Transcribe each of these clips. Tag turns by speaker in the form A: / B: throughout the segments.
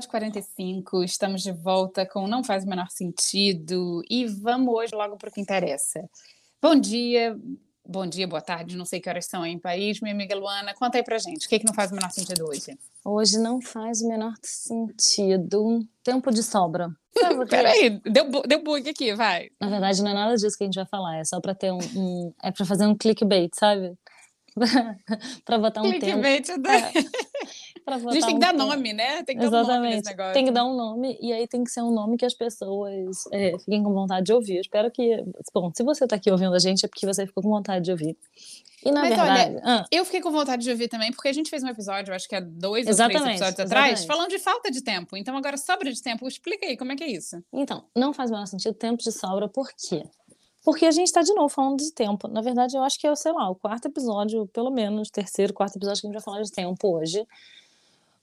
A: Episódio 45, estamos de volta com Não Faz o Menor Sentido e vamos hoje logo para o que interessa. Bom dia, bom dia, boa tarde, não sei que horas são aí em Paris, minha amiga Luana, conta aí pra gente, o que, é que não faz o menor sentido hoje?
B: Hoje não faz o menor sentido. Tempo de sobra.
A: Peraí, deu, deu bug aqui, vai.
B: Na verdade, não é nada disso que a gente vai falar, é só pra ter um. um é pra fazer um clickbait, sabe? pra botar um
A: clickbait
B: tempo.
A: Da...
B: É.
A: a gente tem que dar nome, né? Tem que
B: Exatamente.
A: dar um nome.
B: Tem que dar um nome e aí tem que ser um nome que as pessoas é, fiquem com vontade de ouvir. Eu espero que. Bom, se você tá aqui ouvindo a gente é porque você ficou com vontade de ouvir. E na
A: Mas
B: verdade.
A: olha,
B: ah,
A: eu fiquei com vontade de ouvir também, porque a gente fez um episódio, acho que há dois ou três episódios atrás,
B: exatamente.
A: falando de falta de tempo. Então agora sobra de tempo. Explica aí, como é que é isso?
B: Então, não faz o menor sentido tempo de sobra, por quê? Porque a gente está de novo falando de tempo. Na verdade, eu acho que é, sei lá, o quarto episódio, pelo menos, terceiro, quarto episódio que a gente vai falar de tempo hoje.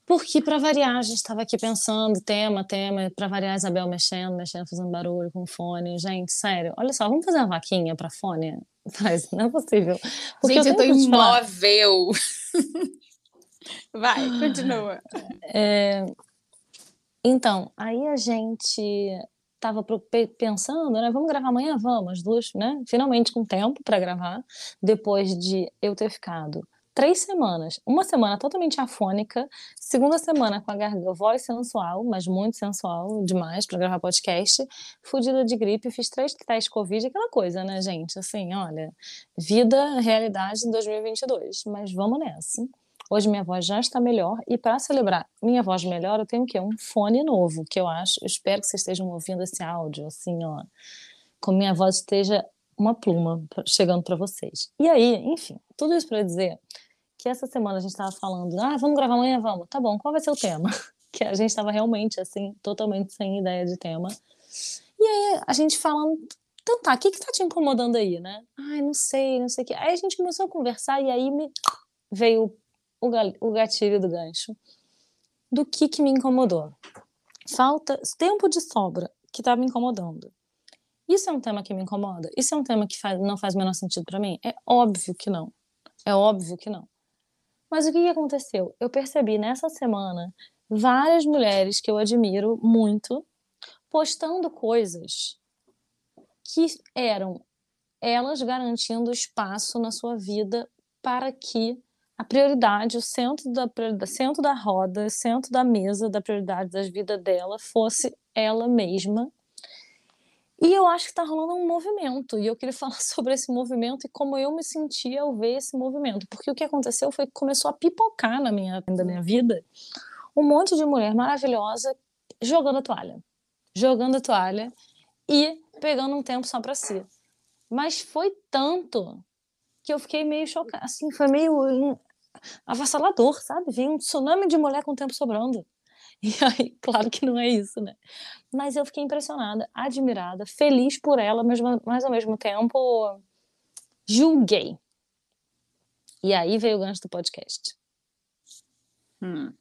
B: Porque, para variar, a gente estava aqui pensando, tema, tema, para variar, Isabel mexendo, mexendo, fazendo barulho com fone. Gente, sério, olha só, vamos fazer uma vaquinha para fone? Mas não é possível. Porque
A: gente, eu, tô
B: te falar-
A: imóvel. Vai, continua.
B: É, Então, aí a gente tava pro- pe- pensando, né? Vamos gravar amanhã? Vamos, as duas, né? Finalmente com tempo para gravar, depois de eu ter ficado três semanas, uma semana totalmente afônica, segunda semana com a garganta, voz sensual, mas muito sensual demais para gravar podcast, fudida de gripe, fiz três testes Covid, aquela coisa, né, gente? Assim, olha, vida, realidade em 2022, mas vamos nessa. Hoje minha voz já está melhor e para celebrar minha voz melhor, eu tenho o quê? Um fone novo, que eu acho, eu espero que vocês estejam ouvindo esse áudio, assim, ó, com minha voz esteja uma pluma chegando para vocês. E aí, enfim, tudo isso para dizer que essa semana a gente estava falando, ah, vamos gravar amanhã, vamos. Tá bom, qual vai ser o tema? Que a gente estava realmente, assim, totalmente sem ideia de tema. E aí a gente falando, então tá, o que que tá te incomodando aí, né? Ai, não sei, não sei o que. Aí a gente começou a conversar e aí me veio o, gatilho do gancho do que que me incomodou. Falta tempo de sobra que tá me incomodando. Isso é um tema que me incomoda? Isso é um tema que faz- não faz o menor sentido para mim? É óbvio que não. É óbvio que não. Mas o que, que aconteceu? Eu percebi nessa semana várias mulheres que eu admiro muito postando coisas que eram elas garantindo espaço na sua vida para que a prioridade, o centro da, centro da roda, centro da mesa da prioridade da vida dela fosse ela mesma. E eu acho que está rolando um movimento, e eu queria falar sobre esse movimento e como eu me senti ao ver esse movimento. Porque o que aconteceu foi que começou a pipocar na minha, na minha vida um monte de mulher maravilhosa jogando a toalha. Jogando a toalha e pegando um tempo só para si. Mas foi tanto que eu fiquei meio chocada, assim, foi meio avassalador, sabe? Veio um tsunami de mulher com tempo sobrando. E aí, claro que não é isso, né? Mas eu fiquei impressionada, admirada, feliz por ela, mas, mas ao mesmo tempo julguei. E aí veio o gancho do podcast.
A: Hum.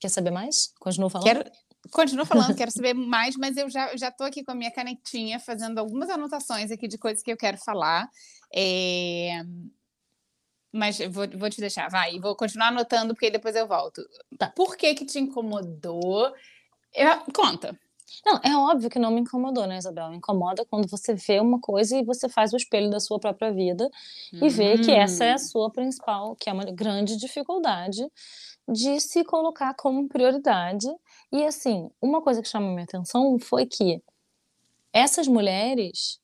B: Quer saber mais? Continuo falando?
A: Quero, continuo falando, quero saber mais, mas eu já, já tô aqui com a minha canetinha fazendo algumas anotações aqui de coisas que eu quero falar. É, Mas vou, vou te deixar, vai, e vou continuar anotando, porque depois eu volto.
B: Tá.
A: Por que que te incomodou? Eu- Conta.
B: Não, é óbvio que não me incomodou, né, Isabel? Me incomoda quando você vê uma coisa e você faz o espelho da sua própria vida e vê que essa é a
A: Hum.
B: sua principal, que é uma grande dificuldade de se colocar como prioridade. E assim, uma coisa que chamou minha atenção foi que essas mulheres,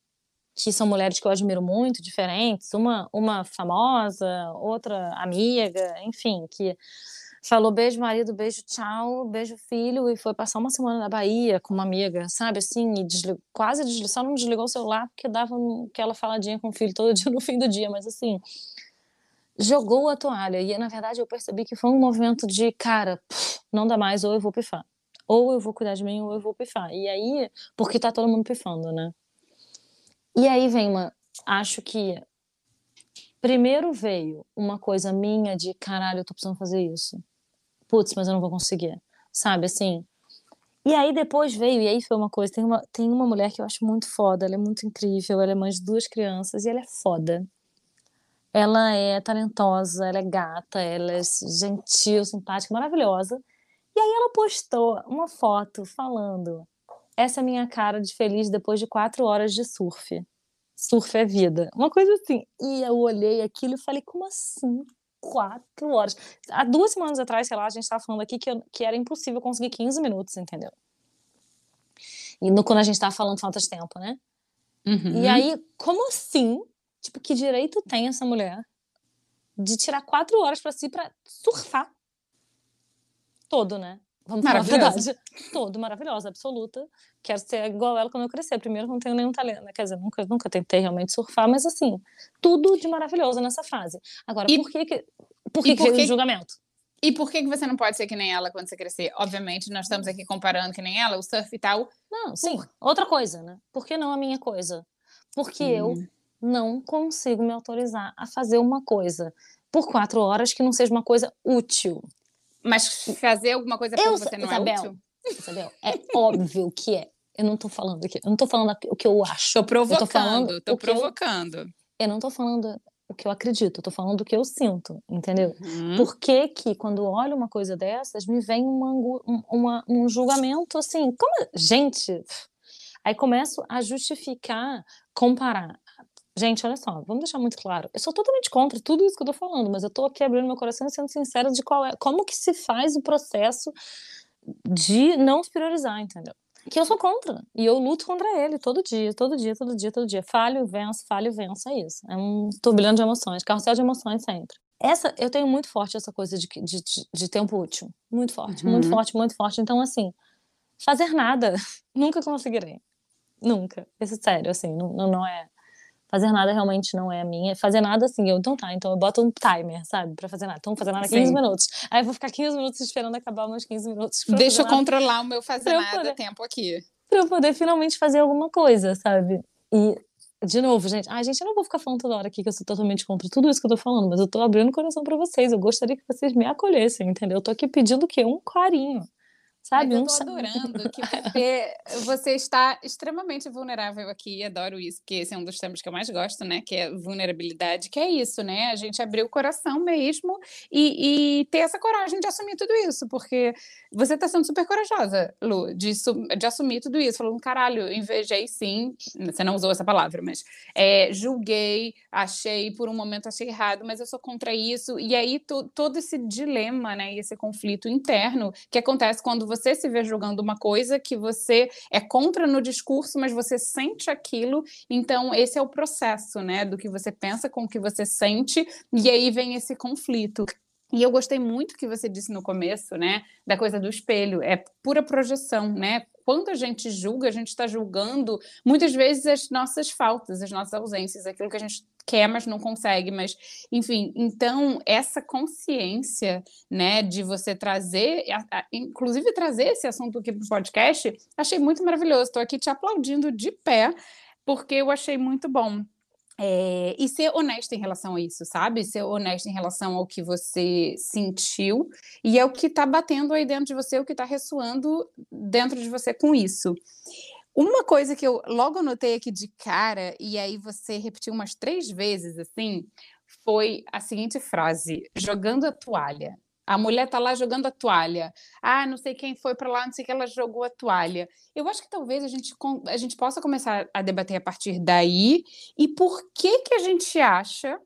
B: que são mulheres que eu admiro muito, diferentes, uma, uma famosa, outra amiga, enfim, que falou beijo marido, beijo tchau, beijo filho e foi passar uma semana na Bahia com uma amiga, sabe assim, e quase desligou, só não desligou o celular porque dava aquela faladinha com o filho todo dia no fim do dia, mas assim, jogou a toalha e na verdade eu percebi que foi um movimento de, cara, não dá mais, ou eu vou pifar. Ou eu vou cuidar de mim, ou eu vou pifar. E aí, porque tá todo mundo pifando, né? E aí vem uma. Acho que primeiro veio uma coisa minha de caralho, eu tô precisando fazer isso. Putz, mas eu não vou conseguir. Sabe assim? E aí depois veio, e aí foi uma coisa, tem uma, tem uma mulher que eu acho muito foda, ela é muito incrível, ela é mãe de duas crianças e ela é foda. Ela é talentosa, ela é gata, ela é gentil, simpática, maravilhosa. E aí ela postou uma foto falando: essa é a minha cara de feliz depois de quatro horas de surf. Surf é vida. Uma coisa assim. E eu olhei aquilo e falei: como assim? Quatro horas. Há duas semanas atrás, sei lá, a gente estava falando aqui que, eu- que era impossível conseguir 15 minutos, entendeu? E no, quando a gente tava falando faltas tempo, né?
A: Uhum.
B: E aí, como assim? Tipo, que direito tem essa mulher de tirar quatro horas pra si pra surfar? Todo, né? Vamos falar a verdade. Todo, maravilhosa, absoluta. Quero ser igual ela quando eu crescer. Primeiro, não tenho nenhum talento. né? Quer dizer, nunca, nunca tentei realmente surfar, mas assim, tudo de maravilhoso nessa fase. Agora,
A: E-
B: por que que, por que, que
A: por
B: veio
A: que-
B: o julgamento?
A: E por que, que você não pode ser que nem ela quando você crescer? Obviamente, nós estamos aqui comparando que nem ela, o surf e tal.
B: Não, sim. Outra coisa, né? Por que não a minha coisa? Porque eu
A: Hum.
B: não consigo me autorizar a fazer uma coisa por quatro horas que não seja uma coisa útil.
A: Mas fazer alguma coisa
B: Eu sei-
A: você não
B: Isabel,
A: é útil?
B: Isabel, é óbvio que é. Eu não tô falando aqui, eu não tô falando o que eu acho.
A: Tô provocando,
B: falando
A: tô
B: o que eu-
A: provocando.
B: Eu não tô falando o que eu acredito, eu tô falando o que eu sinto, entendeu?
A: Uhum.
B: Por que que quando olho uma coisa dessas, me vem uma um, uma- um julgamento assim, como, gente, aí começo a justificar, comparar. Gente, olha só, vamos deixar muito claro. Eu sou totalmente contra tudo isso que eu tô falando, mas eu tô aqui abrindo meu coração e sendo sincera de qual é, como que se faz o processo de não se priorizar, entendeu? Que eu sou contra. E eu luto contra ele todo dia, todo dia, todo dia, todo dia. Falho, venço, falho, venço. É isso. É um turbilhão de emoções, carrossel de emoções sempre. Essa, eu tenho muito forte essa coisa de, de, de, de tempo útil. Muito forte, muito
A: Uhum.
B: forte, muito forte. Então, assim, fazer nada, nunca conseguirei. Nunca. Isso é sério, assim, não, não é. Fazer nada realmente não é a minha. Fazer nada, assim, eu, então tá, então eu boto um timer, sabe, pra fazer nada. Então, fazer nada 15
A: Sim.
B: minutos. Aí eu vou ficar 15 minutos esperando acabar meus 15 minutos.
A: Deixa eu
B: nada
A: controlar o meu fazer
B: Pra
A: nada
B: poder-
A: tempo aqui.
B: pra eu poder finalmente fazer alguma coisa, sabe? E, de novo, gente, ai, gente, eu não vou ficar falando toda hora aqui que eu sou totalmente contra tudo isso que eu tô falando, mas eu tô abrindo o coração pra vocês. Eu gostaria que vocês me acolhessem, entendeu? Eu tô aqui pedindo o quê? Um carinho. Sabe?
A: Mas eu tô adorando que você, você está extremamente vulnerável aqui, e adoro isso, porque esse é um dos temas que eu mais gosto, né? Que é vulnerabilidade, que é isso, né? A gente abrir o coração mesmo e, e ter essa coragem de assumir tudo isso, porque você tá sendo super corajosa, Lu, de, de assumir tudo isso, falando, caralho, invejei sim, você não usou essa palavra, mas é, julguei, achei, por um momento achei errado, mas eu sou contra isso, e aí to- todo esse dilema, né, e esse conflito interno que acontece quando você se vê julgando uma coisa que você é contra no discurso, mas você sente aquilo, então esse é o processo, né, do que você pensa com o que você sente, e aí vem esse conflito. E eu gostei muito que você disse no começo, né, da coisa do espelho, é pura projeção, né? Quando a gente julga, a gente está julgando muitas vezes as nossas faltas, as nossas ausências, aquilo que a gente quer, mas não consegue, mas enfim, então essa consciência, né, de você trazer, a- a- inclusive trazer esse assunto aqui para o podcast, achei muito maravilhoso. Estou aqui te aplaudindo de pé, porque eu achei muito bom. É, e ser honesta em relação a isso, sabe? Ser honesta em relação ao que você sentiu e é o que está batendo aí dentro de você, o que está ressoando dentro de você com isso. Uma coisa que eu logo anotei aqui de cara, e aí você repetiu umas três vezes assim, foi a seguinte frase: jogando a toalha. A mulher tá lá jogando a toalha. Ah, não sei quem foi para lá, não sei que ela jogou a toalha. Eu acho que talvez a gente, a gente possa começar a debater a partir daí e por que que a gente acha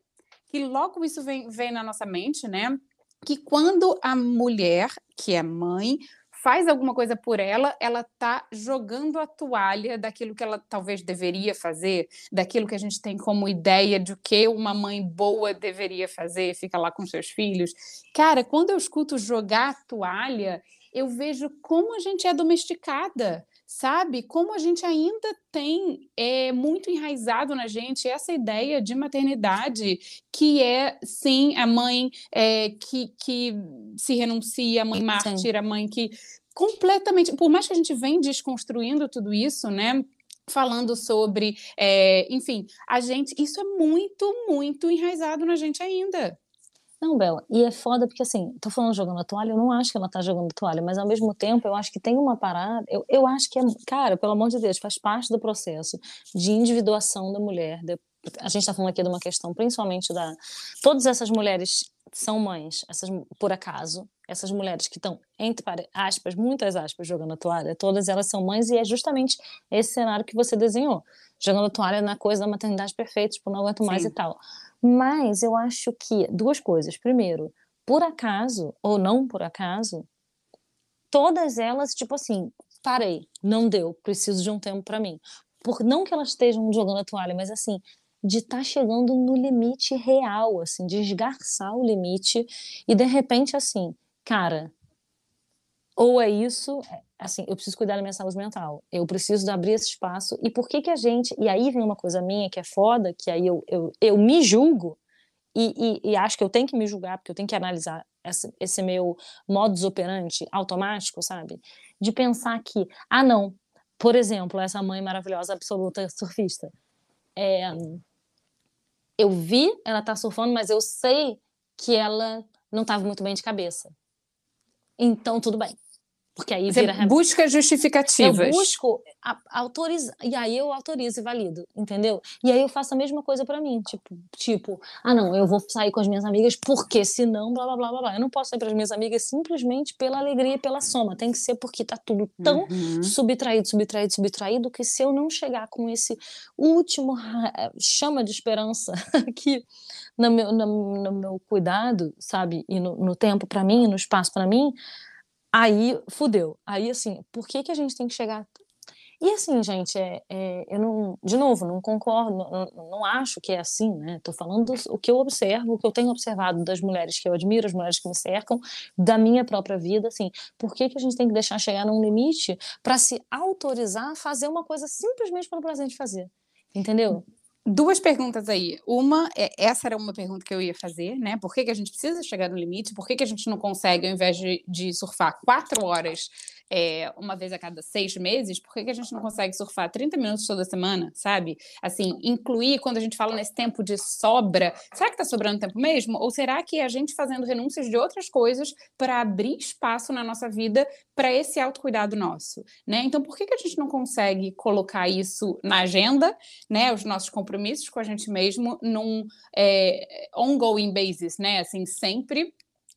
A: que logo isso vem, vem na nossa mente, né? Que quando a mulher, que é mãe, faz alguma coisa por ela, ela está jogando a toalha daquilo que ela talvez deveria fazer, daquilo que a gente tem como ideia de o que uma mãe boa deveria fazer, fica lá com seus filhos. Cara, quando eu escuto jogar a toalha, eu vejo como a gente é domesticada sabe? Como a gente ainda tem é, muito enraizado na gente essa ideia de maternidade, que é, sim, a mãe é, que, que se renuncia, a mãe mártir, a mãe que completamente, por mais que a gente vem desconstruindo tudo isso, né? Falando sobre, é, enfim, a gente, isso é muito, muito enraizado na gente ainda.
B: Não, Bela, e é foda porque assim, tô falando jogando a toalha, eu não acho que ela tá jogando toalha, mas ao mesmo tempo eu acho que tem uma parada, eu, eu acho que é, cara, pelo amor de Deus, faz parte do processo de individuação da mulher. De, a gente tá falando aqui de uma questão principalmente da. Todas essas mulheres são mães, essas por acaso, essas mulheres que estão, entre aspas, muitas aspas, jogando a toalha, todas elas são mães e é justamente esse cenário que você desenhou. Jogando a toalha na coisa da maternidade perfeita, tipo, não aguento mais Sim. e tal. Mas eu acho que duas coisas. Primeiro, por acaso ou não por acaso, todas elas, tipo assim, parei, não deu, preciso de um tempo para mim. Por não que elas estejam jogando a toalha, mas assim, de estar tá chegando no limite real, assim, de esgarçar o limite e de repente assim, cara, ou é isso, é, assim, eu preciso cuidar da minha saúde mental, eu preciso abrir esse espaço, e por que que a gente, e aí vem uma coisa minha que é foda, que aí eu, eu, eu me julgo, e, e, e acho que eu tenho que me julgar, porque eu tenho que analisar esse, esse meu modus operandi automático, sabe? De pensar que, ah não, por exemplo, essa mãe maravilhosa, absoluta surfista, é, eu vi ela tá surfando, mas eu sei que ela não estava muito bem de cabeça. Então, tudo bem. Porque aí
A: Você vira... busca justificativas.
B: Eu busco autorizar, e aí eu autorizo e valido, entendeu? E aí eu faço a mesma coisa para mim, tipo, tipo, ah não, eu vou sair com as minhas amigas porque senão blá blá blá blá blá. Eu não posso sair para as minhas amigas simplesmente pela alegria e pela soma, tem que ser porque tá tudo tão uhum. subtraído, subtraído, subtraído que se eu não chegar com esse último chama de esperança aqui no meu, no, no meu cuidado, sabe, e no, no tempo para mim, no espaço para mim, Aí fudeu. Aí, assim, por que, que a gente tem que chegar. E assim, gente, é, é, eu não, de novo, não concordo, não, não, acho que é assim, né? Tô falando o que eu observo, o que eu tenho observado das mulheres que eu admiro, as mulheres que me cercam, da minha própria vida, assim, por que, que a gente tem que deixar chegar num limite para se autorizar a fazer uma coisa simplesmente pelo prazer de fazer? Entendeu?
A: Duas perguntas aí. Uma, é, essa era uma pergunta que eu ia fazer, né? Por que, que a gente precisa chegar no limite? Por que, que a gente não consegue, ao invés de, de surfar quatro horas é, uma vez a cada seis meses, por que, que a gente não consegue surfar 30 minutos toda semana, sabe? Assim, incluir quando a gente fala nesse tempo de sobra, será que está sobrando tempo mesmo? Ou será que é a gente fazendo renúncias de outras coisas para abrir espaço na nossa vida para esse autocuidado nosso, né? Então, por que, que a gente não consegue colocar isso na agenda, né? Os nossos compromissos com a gente mesmo num é, ongoing basis, né? Assim, sempre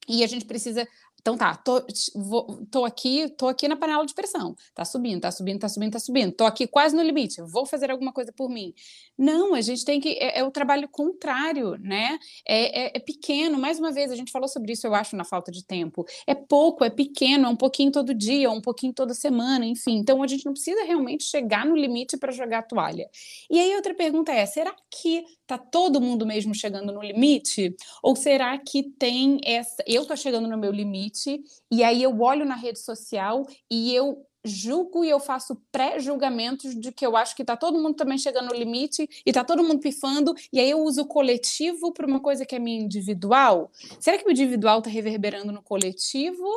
A: e a gente precisa então tá, tô, vou, tô aqui, tô aqui na panela de pressão. Tá subindo, tá subindo, tá subindo, tá subindo. Tô aqui quase no limite. Vou fazer alguma coisa por mim. Não, a gente tem que. É, é o trabalho contrário, né? É, é, é, pequeno. Mais uma vez, a gente falou sobre isso, eu acho, na falta de tempo. É pouco, é pequeno, é um pouquinho todo dia, um pouquinho toda semana, enfim. Então a gente não precisa realmente chegar no limite para jogar a toalha. E aí outra pergunta é: será que tá todo mundo mesmo chegando no limite? Ou será que tem essa. Eu tô chegando no meu limite, e aí eu olho na rede social e eu julgo e eu faço pré-julgamentos de que eu acho que tá todo mundo também chegando no limite e tá todo mundo pifando, e aí eu uso o coletivo para uma coisa que é minha individual. Será que o individual tá reverberando no coletivo?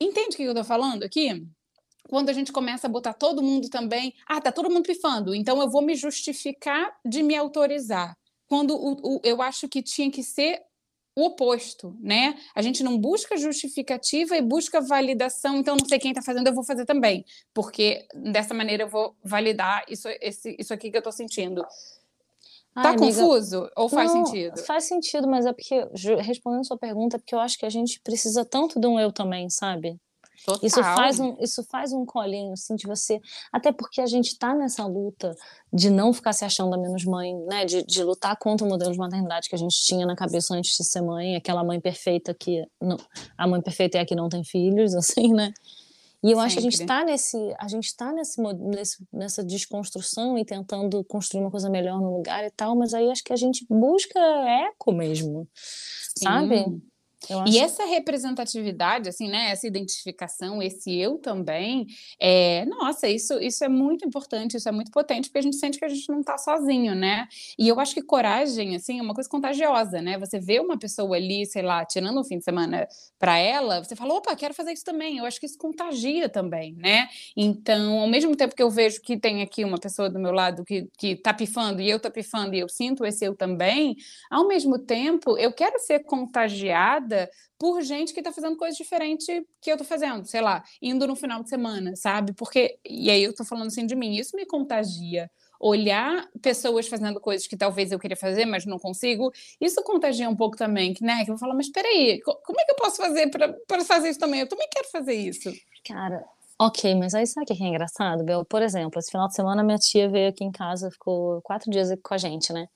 A: Entende o que eu tô falando aqui? Quando a gente começa a botar todo mundo também, ah, tá todo mundo pifando, então eu vou me justificar de me autorizar. Quando o, o, eu acho que tinha que ser o oposto, né? A gente não busca justificativa e busca validação, então não sei quem está fazendo, eu vou fazer também, porque dessa maneira eu vou validar isso, esse, isso aqui que eu estou sentindo. Tá
B: Ai, amiga,
A: confuso ou faz
B: não,
A: sentido?
B: Faz sentido, mas é porque, respondendo sua pergunta, é porque eu acho que a gente precisa tanto de um eu também, sabe?
A: Total.
B: Isso faz, um, isso faz um colinho, assim, de você. Até porque a gente tá nessa luta de não ficar se achando a menos mãe, né? De, de lutar contra o modelo de maternidade que a gente tinha na cabeça antes de ser mãe, aquela mãe perfeita que. Não, a mãe perfeita é a que não tem filhos, assim, né? E eu acho que a gente
A: Sempre.
B: tá nesse. A gente tá nesse, nesse, nessa desconstrução e tentando construir uma coisa melhor no lugar e tal, mas aí acho que a gente busca eco mesmo. Sabe?
A: Sim.
B: Eu
A: E essa representatividade, assim, né? Essa identificação, esse eu também, é, nossa, isso, isso é muito importante, isso é muito potente, porque a gente sente que a gente não está sozinho, né? E eu acho que coragem, assim, é uma coisa contagiosa, né? Você vê uma pessoa ali, sei lá, tirando um fim de semana para ela, você fala, opa, quero fazer isso também. Eu acho que isso contagia também, né? Então, ao mesmo tempo que eu vejo que tem aqui uma pessoa do meu lado que, que tá pifando e eu tô pifando e eu sinto esse eu também, ao mesmo tempo, eu quero ser contagiada por gente que está fazendo coisas diferentes que eu estou fazendo, sei lá, indo no final de semana, sabe? Porque, e aí eu estou falando assim de mim, isso me contagia. Olhar pessoas fazendo coisas que talvez eu queria fazer, mas não consigo, isso contagia um pouco também, né? Que eu vou falar, mas peraí, co- como é que eu posso fazer para fazer isso também? Eu também quero fazer isso.
B: Cara, ok, mas aí sabe o que é engraçado, Bel? Por exemplo, esse final de semana minha tia veio aqui em casa, ficou quatro dias com a gente, né?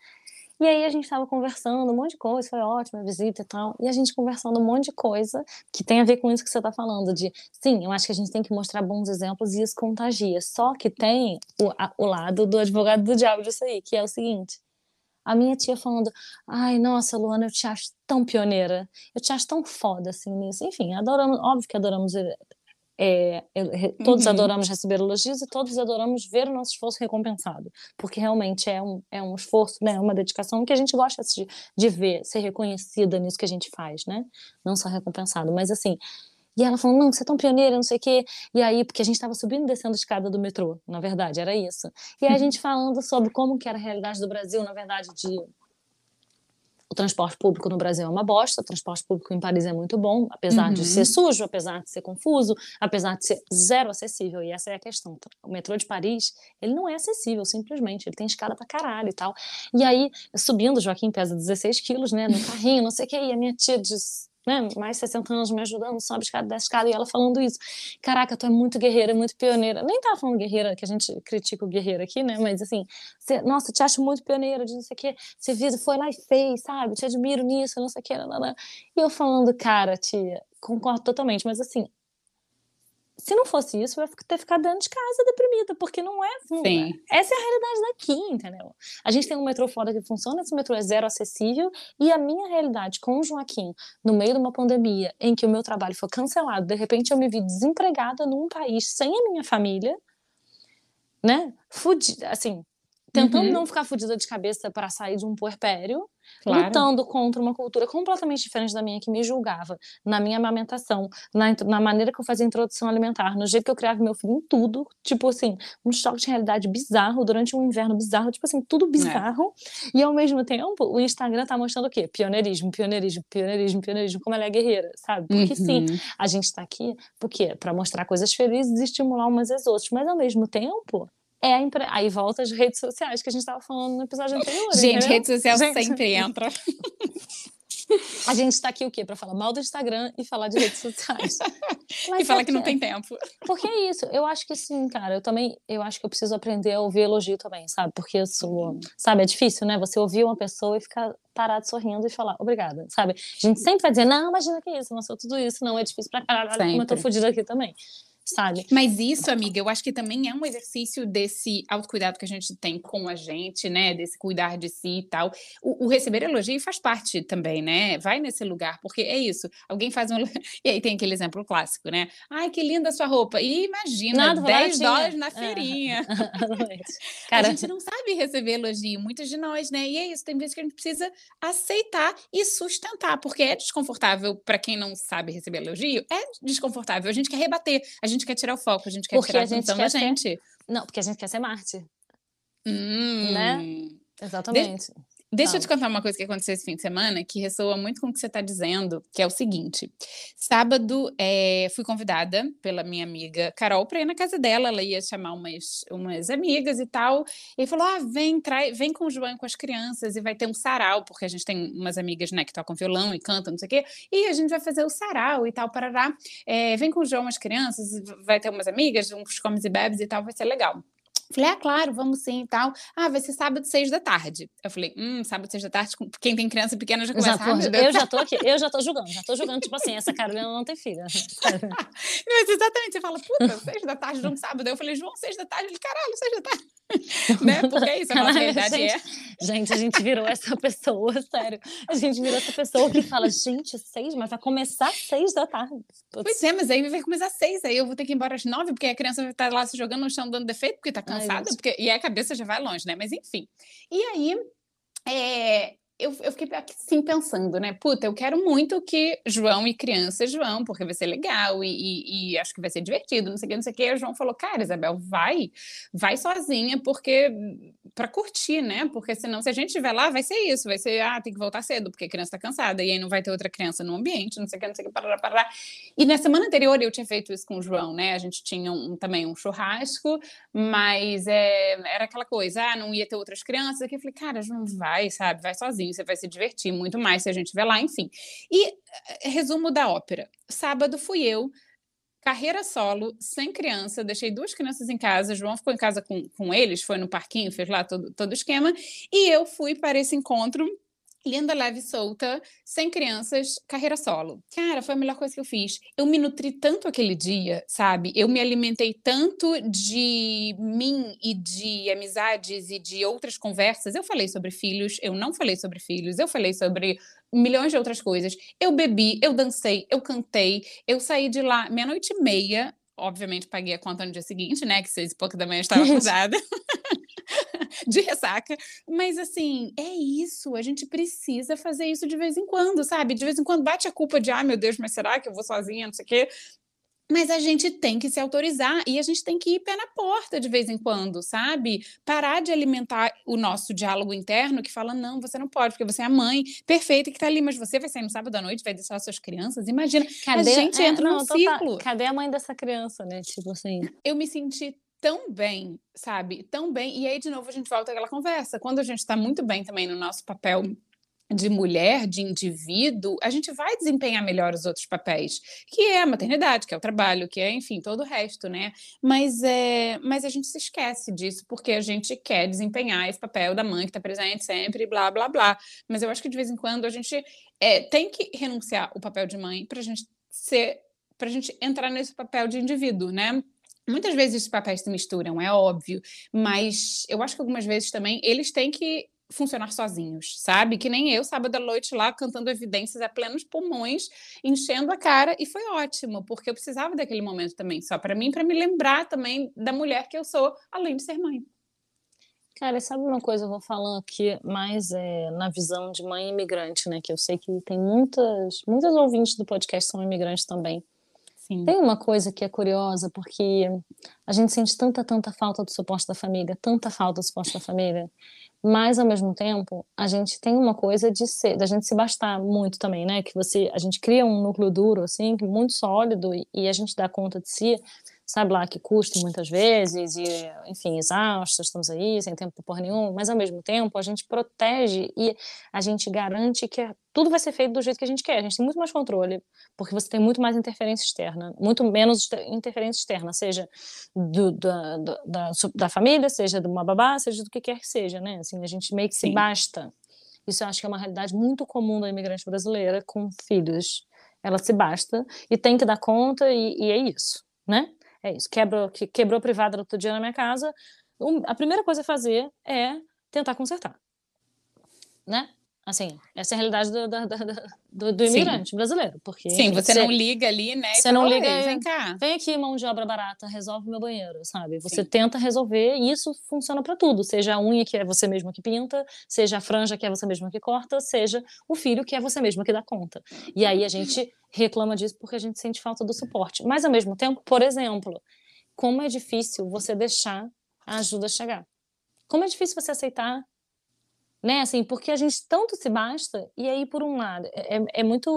B: E aí a gente tava conversando um monte de coisa, foi ótima a visita e tal. E a gente conversando um monte de coisa que tem a ver com isso que você tá falando, de sim, eu acho que a gente tem que mostrar bons exemplos e isso contagia. Só que tem o, a- o lado do advogado do diabo disso aí, que é o seguinte. A minha tia falando, ai, nossa, Luana, eu te acho tão pioneira, eu te acho tão foda, assim, nisso. Enfim, adoramos, óbvio que adoramos eh, é, todos
A: Uhum.
B: adoramos receber elogios e todos adoramos ver o nosso esforço recompensado, porque realmente é um, é um esforço, né, uma dedicação que a gente gosta de, de ver, ser reconhecida nisso que a gente faz, né, não só recompensado, mas assim, e ela falou, não, você é tão pioneira, não sei o quê, e aí, porque a gente estava subindo e descendo a escada do metrô, na verdade, era isso, e aí a gente falando sobre como que era a realidade do Brasil, na verdade, de o transporte público no Brasil é uma bosta, o transporte público em Paris é muito bom, apesar de
A: Uhum.
B: ser sujo, apesar de ser confuso, apesar de ser zero acessível, e essa é a questão. O metrô de Paris, ele não é acessível, simplesmente, ele tem escada pra caralho e tal. E aí, subindo, Joaquim pesa 16 quilos, né, no carrinho, não sei o que, e a minha tia diz, né, mais 60 anos me ajudando, sobe escada, desce a escada, e ela falando isso. Caraca, tu é muito guerreira, muito pioneira. Nem tava falando guerreira, que a gente critica o guerreiro aqui, né, mas assim, nossa, te acho muito pioneira, de não sei o que, você viu, foi lá e fez, sabe, te admiro nisso, não sei o que, e eu falando, cara, tia, concordo totalmente, mas assim, se não fosse isso, eu ia ter ficado dentro de casa deprimida, porque não é. não é-
A: Sim.
B: Essa é a realidade daqui, entendeu? A gente tem um metrô foda que funciona, esse metrô é zero acessível, e a minha realidade com o Joaquim, no meio de uma pandemia em que o meu trabalho foi cancelado, de repente eu me vi desempregada num país sem a minha família, né? Fudida, assim, tentando
A: Uhum.
B: não ficar fudida de cabeça para sair de um puerpério,
A: Claro.
B: lutando contra uma cultura completamente diferente da minha que me julgava na minha amamentação, na, na maneira que eu fazia introdução alimentar, no jeito que eu criava meu filho, em tudo, tipo assim, um choque de realidade bizarro durante um inverno bizarro, tipo assim, tudo bizarro. E ao mesmo tempo, o Instagram tá mostrando o quê? Pioneirismo, pioneirismo, pioneirismo, pioneirismo, como ela é guerreira, sabe? Porque sim,
A: Uhum.
B: a gente tá aqui, por quê? Pra mostrar coisas felizes e estimular umas às outras, mas ao mesmo tempo, é impre... aí volta as redes sociais que a gente tava falando no episódio anterior.
A: Gente,
B: entendeu?
A: rede social
B: Gente.
A: sempre entra.
B: A gente tá aqui o quê? Pra falar mal do Instagram e falar de redes sociais. Mas
A: e falar
B: é
A: que não tem tempo.
B: Porque é isso, eu acho que sim, cara. Eu também, eu acho que eu preciso aprender a ouvir elogio também, sabe? Porque eu sou, sabe, é difícil, né? Você ouvir uma pessoa e ficar parado sorrindo e falar obrigada, sabe? A gente sempre vai dizer, não, imagina que isso, não sou tudo isso, não, é difícil pra caralho, como eu tô fodida aqui também, sabe?
A: Mas isso, amiga, eu acho que também é um exercício desse autocuidado que a gente tem com a gente, né? Desse cuidar de si e tal. O, o receber elogio faz parte também, né? Vai nesse lugar, porque é isso. Alguém faz um. E aí tem aquele exemplo clássico, né? Ai, que linda a sua roupa. E imagina,
B: Nada,
A: 10
B: baratinha.
A: dólares na
B: É.
A: feirinha. A
B: cara,
A: gente não sabe receber elogio, muitas de nós, né? E é isso, tem vezes que a gente precisa aceitar e sustentar, porque é desconfortável para quem não sabe receber elogio, é desconfortável. A gente quer rebater, a gente quer tirar o foco, a gente quer
B: Porque
A: tirar a
B: gente quer
A: da
B: ser-
A: gente.
B: não, porque a gente quer ser Marte,
A: Hum.
B: Né? exatamente.
A: Deixa eu te contar uma coisa que aconteceu esse fim de semana que ressoa muito com o que você está dizendo, que é o seguinte: sábado eh, fui convidada pela minha amiga Carol para ir na casa dela, ela ia chamar umas, umas amigas e tal, e falou: ah, vem, trai, vem com o João e com as crianças, e vai ter um sarau, porque a gente tem umas amigas né, que tocam violão e cantam, não sei o quê, e a gente vai fazer o sarau e tal, parará. Eh, vem com o João as crianças, vai ter umas amigas, uns comes e bebes e tal, vai ser legal. Falei, ah, claro, vamos sim e tal. Ah, vai ser sábado, seis da tarde. Eu falei, hum, sábado, seis da tarde, quem tem criança pequena já começa,
B: Já tô- eu já tô aqui, eu já tô julgando, já tô julgando, tipo assim, essa Carolina não tem filha.
A: Mas exatamente, você fala, puta, seis da tarde de um sábado. Eu falei, João, seis da tarde. Ele, caralho, seis da tarde. né? Porque é isso, a nossa realidade é.
B: Gente, a gente virou essa pessoa, sério. A gente virou essa pessoa que fala, gente, seis, mas vai começar às seis da tarde. Putz.
A: Pois é, mas aí vai começar às seis, aí eu vou ter que ir embora às nove, porque a criança vai estar lá se jogando no chão dando defeito, porque tá
B: Ai,
A: cansada,
B: Deus.
A: porque... e a cabeça já vai longe, né? Mas enfim. E aí, é, eu, eu fiquei assim pensando, né? Puta, eu quero muito que João e crianças vão, porque vai ser legal e, e- e acho que vai ser divertido, não sei o que, não sei o que. E o João falou, cara, Isabel, vai, vai sozinha, porque para curtir, né? Porque senão, se a gente estiver lá, vai ser isso, vai ser, ah, tem que voltar cedo, porque a criança tá cansada, e aí não vai ter outra criança no ambiente, não sei o que, não sei o que, parará, parará. E na semana anterior eu tinha feito isso com o João, né? A gente tinha um- também um churrasco, mas é, era aquela coisa, ah, não ia ter outras crianças. Aqui eu falei, cara, João, vai, sabe? Vai você vai se divertir muito mais se a gente estiver lá, enfim. E eh, resumo da ópera: sábado fui eu. Carreira solo, sem criança, deixei duas crianças em casa. João ficou em casa com, com eles, foi no parquinho, fez lá todo, todo o esquema. E eu fui para esse encontro linda, leve e solta, sem crianças, carreira solo. Cara, foi a melhor coisa que eu fiz. Eu me nutri tanto aquele dia, sabe? Eu me alimentei tanto de mim e de amizades e de outras conversas. Eu falei sobre filhos, eu não falei sobre filhos, eu falei sobre milhões de outras coisas. Eu bebi, eu dancei, eu cantei, eu saí de lá meia-noite e meia. Obviamente, paguei a conta no dia seguinte, né? Que seis e pouco da manhã eu estava acordada. de ressaca. Mas assim, é isso. A gente precisa fazer isso de vez em quando, sabe? De vez em quando bate a culpa de, ai meu Deus, mas será que eu vou sozinha? Não sei o quê. Mas a gente tem que se autorizar e a gente tem que ir pé na porta de vez em quando, sabe? Parar de alimentar o nosso diálogo interno que fala: não, você não pode, porque você é a mãe perfeita que tá ali, mas você vai sair no sábado à noite, vai deixar suas crianças. Imagina, a gente
B: é,
A: entra
B: não,
A: num ciclo.
B: Cadê a mãe dessa criança, né? Tipo assim.
A: eu me senti tão bem, sabe? Tão bem. E aí, de novo, a gente volta àquela conversa. Quando a gente está muito bem também no nosso papel de mulher, de indivíduo, a gente vai desempenhar melhor os outros papéis, que é a maternidade, que é o trabalho, que é, enfim, todo o resto, né? Mas, é, mas a gente se esquece disso, porque a gente quer desempenhar esse papel da mãe que está presente sempre, blá, blá, blá. Mas eu acho que de vez em quando a gente é, tem que renunciar o papel de mãe para a gente ser, para a gente entrar nesse papel de indivíduo, né? Muitas vezes esses papéis se misturam, é óbvio, mas eu acho que algumas vezes também eles têm que funcionar sozinhos, sabe? Que nem eu, sábado à noite lá, cantando evidências a plenos pulmões, enchendo a cara, e foi ótimo, porque eu precisava daquele momento também, só para mim, para me lembrar também da mulher que eu sou, além de ser mãe.
B: Cara, sabe uma coisa, eu vou falando aqui mais é, na visão de mãe imigrante, né? Que eu sei que tem muitas, muitas ouvintes do podcast são imigrantes também.
A: Sim.
B: Tem uma coisa que é curiosa, porque a gente sente tanta, tanta falta do suporte da família, tanta falta do suporte da família, mas ao mesmo tempo a gente tem uma coisa de ser, da gente se bastar muito também, né? Que você, a gente cria um núcleo duro assim, muito sólido e, e a gente dá conta de si, sabe lá que custa muitas vezes e, enfim, exaustos, estamos aí sem tempo para porra nenhuma, mas ao mesmo tempo a gente protege e a gente garante que tudo vai ser feito do jeito que a gente quer. A gente tem muito mais controle, porque você tem muito mais interferência externa, muito menos interferência externa, seja do, da, da, da, família, seja de uma babá, seja do que quer que seja, né? Assim, a gente meio que se basta. Isso eu acho que é uma realidade muito comum da imigrante brasileira com filhos. Ela se basta e tem que dar conta e, e é isso, né? É isso. Quebrou, que- quebrou privada outro dia na minha casa. um- a primeira coisa a fazer é tentar consertar, né? Assim, essa é a realidade do, do, do
A: Sim.
B: imigrante brasileiro. Porque,
A: Sim,
B: enfim,
A: você
B: cê-
A: não liga ali, né?
B: você não liga
A: "Oi,
B: e-
A: Vem cá.
B: Vem aqui, mão de obra barata, resolve meu banheiro, sabe? Você
A: Sim.
B: tenta resolver e isso funciona para tudo. Seja a unha que é você mesma que pinta, seja a franja que é você mesma que corta, seja o filho que é você mesma que dá conta. E aí a gente reclama disso porque a gente sente falta do suporte. Mas ao mesmo tempo, por exemplo, como é difícil você deixar a ajuda chegar. Como é difícil você aceitar né? Assim, porque a gente tanto se basta, e aí, por um lado, é, é muito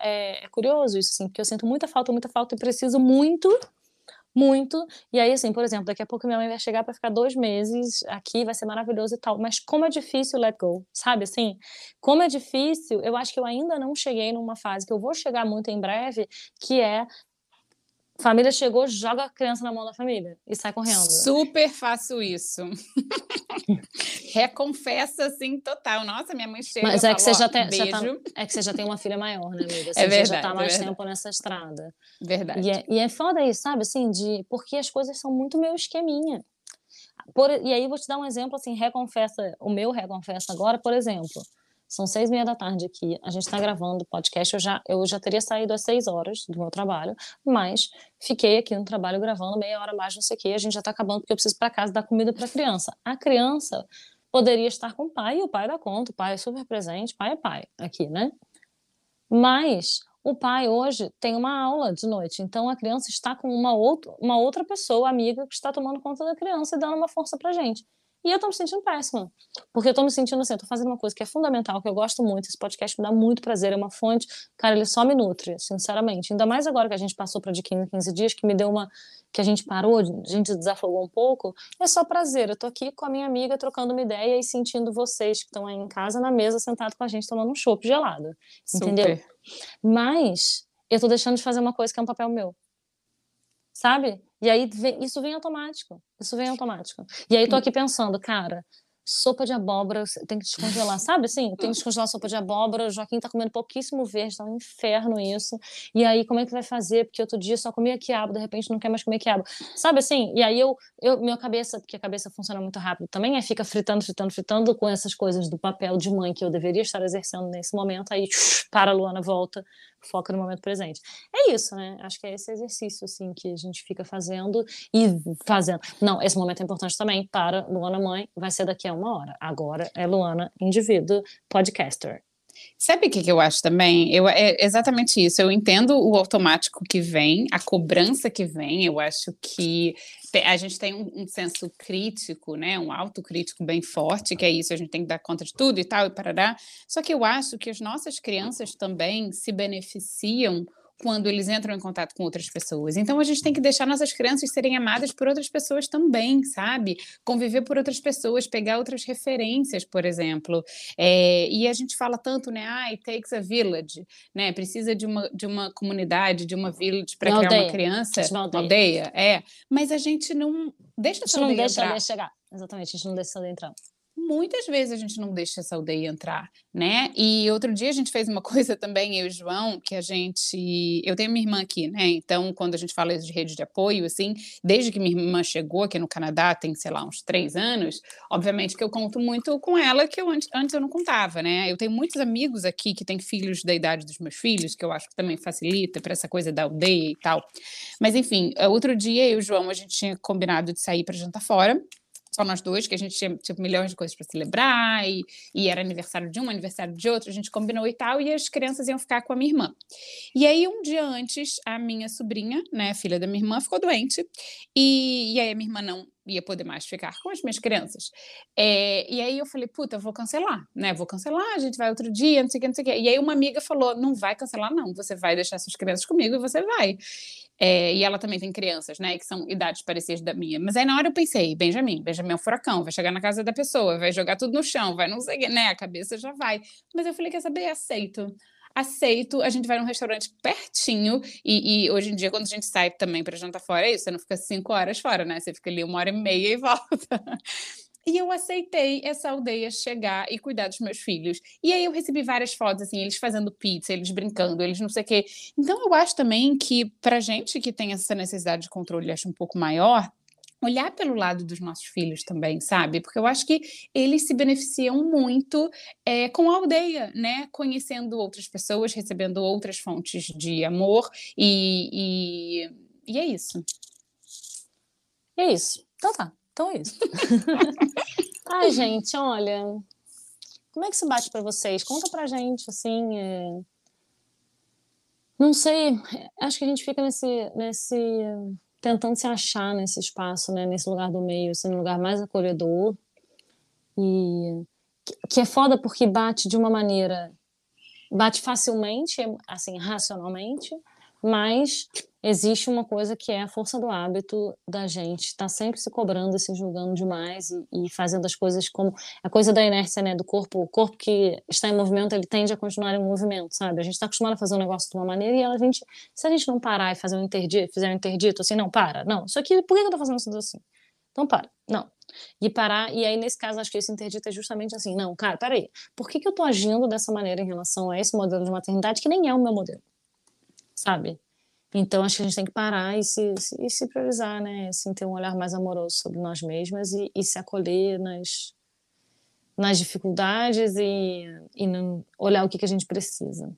B: é, é curioso isso, assim, porque eu sinto muita falta, muita falta e preciso muito muito. E aí, assim, por exemplo, daqui a pouco minha mãe vai chegar para ficar dois meses aqui, vai ser maravilhoso e tal. Mas como é difícil let go, sabe? Assim, como é difícil, eu acho que eu ainda não cheguei numa fase que eu vou chegar muito em breve, que é Família chegou, joga a criança na mão da família e sai correndo.
A: Super faço isso. Reconfessa assim total. Nossa, minha mãe chega.
B: Mas é que você já tem, já tá, é que você já tem uma filha maior, né, amiga? Assim,
A: É
B: você
A: verdade,
B: já tá
A: é
B: mais tempo nessa estrada.
A: Verdade.
B: E é, e é foda isso, sabe? Assim, de porque as coisas são muito meu esqueminha. Por, e aí vou te dar um exemplo, assim, reconfessa, o meu reconfessa agora, por exemplo. São seis e meia da tarde aqui, a gente está gravando o podcast, eu já, eu já teria saído às seis horas do meu trabalho, mas fiquei aqui no trabalho gravando meia hora mais, não sei o quê, a gente já está acabando porque eu preciso para casa dar comida para a criança. A criança poderia estar com o pai e o pai dá conta, o pai é super presente, pai é pai aqui, né? Mas o pai hoje tem uma aula de noite, então a criança está com uma, outra uma outra pessoa, amiga, que está tomando conta da criança e dando uma força pra gente. E eu tô me sentindo péssima, porque eu tô me sentindo assim, eu tô fazendo uma coisa que é fundamental, que eu gosto muito, esse podcast me dá muito prazer, é uma fonte, cara, ele só me nutre, sinceramente. Ainda mais agora que a gente passou para de 15 em 15 dias, que me deu uma, que a gente parou, a gente desafogou um pouco, é só prazer, eu tô aqui com a minha amiga, trocando uma ideia e sentindo vocês que estão aí em casa, na mesa, sentado com a gente, tomando um chopp gelado, entendeu?
A: Super.
B: Mas eu tô deixando de fazer uma coisa que é um papel meu. Sabe? E aí vem- isso vem automático. Isso vem automático. E aí tô aqui pensando, cara, sopa de abóbora, tem que descongelar, sabe assim? Tem que descongelar a sopa de abóbora, o Joaquim tá comendo pouquíssimo verde, tá um inferno isso. E aí como é que vai fazer? Porque outro dia só comia quiabo, de repente não quer mais comer quiabo. Sabe assim? E aí eu, eu minha cabeça, porque a cabeça funciona muito rápido também, aí fica fritando, fritando, fritando com essas coisas do papel de mãe que eu deveria estar exercendo nesse momento, aí para a Luana, volta, foca no momento presente. É isso, né? Acho que é esse exercício, assim, que a gente fica fazendo e fazendo. Não, esse momento é importante também para Luana Mãe, vai ser daqui a uma hora. Agora é Luana Indivíduo, podcaster.
A: Sabe o que, que eu acho também? Eu, é exatamente isso. Eu entendo o automático que vem, a cobrança que vem. Eu acho que a gente tem um, um senso crítico, né? Um autocrítico bem forte, que é isso, a gente tem que dar conta de tudo e tal, e parará. Só que eu acho que as nossas crianças também se beneficiam quando eles entram em contato com outras pessoas. Então a gente tem que deixar nossas crianças serem amadas por outras pessoas também, sabe? Conviver por outras pessoas, pegar outras referências, por exemplo. É, e a gente fala tanto, né? Ah, it takes a village, né? Precisa de uma, de uma comunidade, de uma village para
B: Uma
A: criar uma
B: aldeia.
A: criança.
B: De uma aldeia.
A: aldeia, é. Mas a gente não deixa
B: A
A: essa
B: gente não deixa
A: entrar
B: ela chegar. Exatamente, a gente não deixa ela entrar.
A: Muitas vezes a gente não deixa essa aldeia entrar, né? E outro dia a gente fez uma coisa também, eu e o João, que a gente. Eu tenho minha irmã aqui, né? Então, quando a gente fala de rede de apoio, assim, desde que minha irmã chegou aqui no Canadá, tem, sei lá, uns três anos, obviamente que eu conto muito com ela, que eu antes, antes eu não contava, né? Eu tenho muitos amigos aqui que têm filhos da idade dos meus filhos, que eu acho que também facilita para essa coisa da aldeia e tal. Mas, enfim, outro dia eu e o João, a gente tinha combinado de sair para jantar fora só nós dois, que a gente tinha tipo, milhões de coisas para celebrar, e, e era aniversário de um, aniversário de outro, a gente combinou e tal, e as crianças iam ficar com a minha irmã. E aí, um dia antes, a minha sobrinha, né, filha da minha irmã, ficou doente, e, e aí a minha irmã não ia poder mais ficar com as minhas crianças. É, e aí eu falei, puta, vou cancelar, né? Vou cancelar, a gente vai outro dia, não sei o que, não sei o que. E aí uma amiga falou, não vai cancelar, não, você vai deixar suas crianças comigo e você vai. É, e ela também tem crianças, né, que são idades parecidas da minha. Mas aí na hora eu pensei, Benjamin, Benjamin é um furacão, vai chegar na casa da pessoa, vai jogar tudo no chão, vai não sei o que, né, a cabeça já vai. Mas eu falei, quer saber, aceito. Aceito, a gente vai num restaurante pertinho, e, e hoje em dia, quando a gente sai também para jantar fora, é isso, você não fica cinco horas fora, né? Você fica ali uma hora e meia e volta. E eu aceitei essa aldeia chegar e cuidar dos meus filhos. E aí eu recebi várias fotos, assim, eles fazendo pizza, eles brincando, eles não sei o quê. Então eu acho também que, pra gente que tem essa necessidade de controle, acho um pouco maior, olhar pelo lado dos nossos filhos também, sabe? Porque eu acho que eles se beneficiam muito é, com a aldeia, né? Conhecendo outras pessoas, recebendo outras fontes de amor e, e, e é isso.
B: É isso. Então tá. Então é isso. Ai, gente, olha. Como é que se bate pra vocês? Conta pra gente, assim. é, Não sei. Acho que a gente fica nesse. nesse tentando se achar nesse espaço, né? Nesse lugar do meio, assim, no lugar mais acolhedor. E que é foda porque bate de uma maneira. Bate facilmente, assim, racionalmente, mas existe uma coisa que é a força do hábito da gente estar tá sempre se cobrando se julgando demais e, e, fazendo as coisas como a coisa da inércia, né, do corpo, o corpo que está em movimento, ele tende a continuar em movimento, sabe? A gente está acostumado a fazer um negócio de uma maneira e a gente, se a gente não parar e fazer um interdito, fizer um interdito assim, não, para, não, isso aqui, por que eu tô fazendo isso assim? Então para, não. E parar, e aí nesse caso acho que esse interdito é justamente assim, não, cara, peraí, por que que eu tô agindo dessa maneira em relação a esse modelo de maternidade que nem é o meu modelo? Sabe? Então, acho que a gente tem que parar e se, e se priorizar, né? Assim, ter um olhar mais amoroso sobre nós mesmas e, e se acolher nas, nas dificuldades e, e olhar o que, que a gente precisa.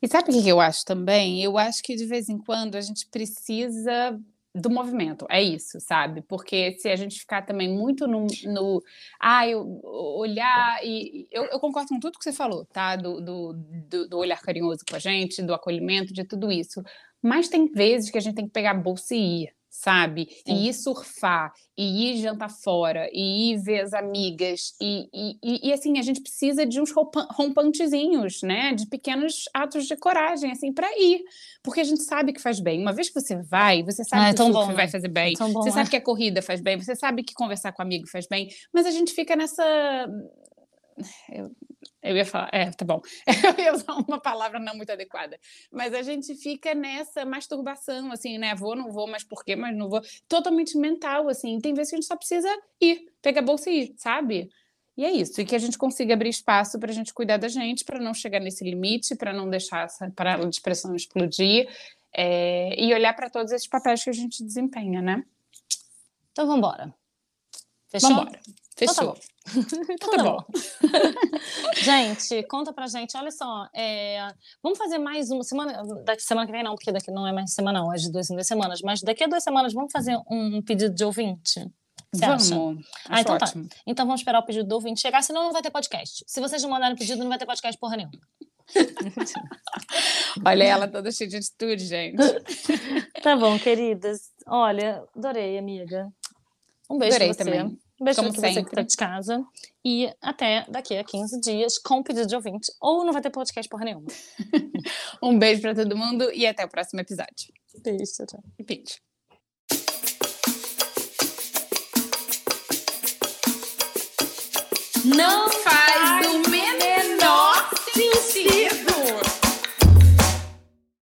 A: E sabe o que eu acho também? Eu acho que de vez em quando a gente precisa do movimento, é isso, sabe? Porque se a gente ficar também muito no, no ah, eu, olhar e eu, eu, concordo com tudo que você falou, tá? Do, do, do, olhar carinhoso com a gente, do acolhimento, de tudo isso. Mas tem vezes que a gente tem que pegar a bolsa e ir, sabe? Sim. E ir surfar, e ir jantar fora, e ir ver as amigas, e, e, e assim, a gente precisa de uns rompantezinhos, né? De pequenos atos de coragem, assim, para ir. Porque a gente sabe que faz bem. Uma vez que você vai, você sabe ah, é que o surf bom, vai né? fazer bem, é bom, você é? sabe que a corrida faz bem, você sabe que conversar com amigo faz bem, mas a gente fica nessa. Eu, eu ia falar, é, tá bom. Eu ia usar uma palavra não muito adequada. Mas a gente fica nessa masturbação, assim, né? Vou, não vou, mas por quê? Mas não vou. Totalmente mental, assim. Tem vezes que a gente só precisa ir, pegar a bolsa e ir, sabe? E é isso. E que a gente consiga abrir espaço para a gente cuidar da gente, para não chegar nesse limite, para não deixar essa panela de expressão explodir. É, e olhar para todos esses papéis que a gente desempenha, né?
B: Então, vamos embora. Fechou?
A: Vamos embora. Fechou. Então, tá
B: então tá bom. gente, conta pra gente, olha só, é, vamos fazer mais uma semana, daqui semana que vem não, porque daqui não é mais semana não, é de duas em duas semanas, mas daqui a duas semanas vamos fazer um pedido de ouvinte?
A: Você vamos. Acha?
B: Ah, então tá. ótimo. tá. Então vamos esperar o pedido do ouvinte chegar, senão não vai ter podcast. Se vocês não mandarem pedido, não vai ter podcast porra nenhuma.
A: Olha ela toda cheia de atitude, gente.
B: tá bom, queridas. Olha, adorei, amiga. Um beijo adorei pra você. Também. Um beijo Como pra você que tá de casa. E até daqui a 15 dias com pedido de ouvinte. Ou não vai ter podcast porra nenhuma.
A: um beijo pra todo mundo e até o próximo episódio.
B: Beijo, tchau.
A: Beijo.
C: Não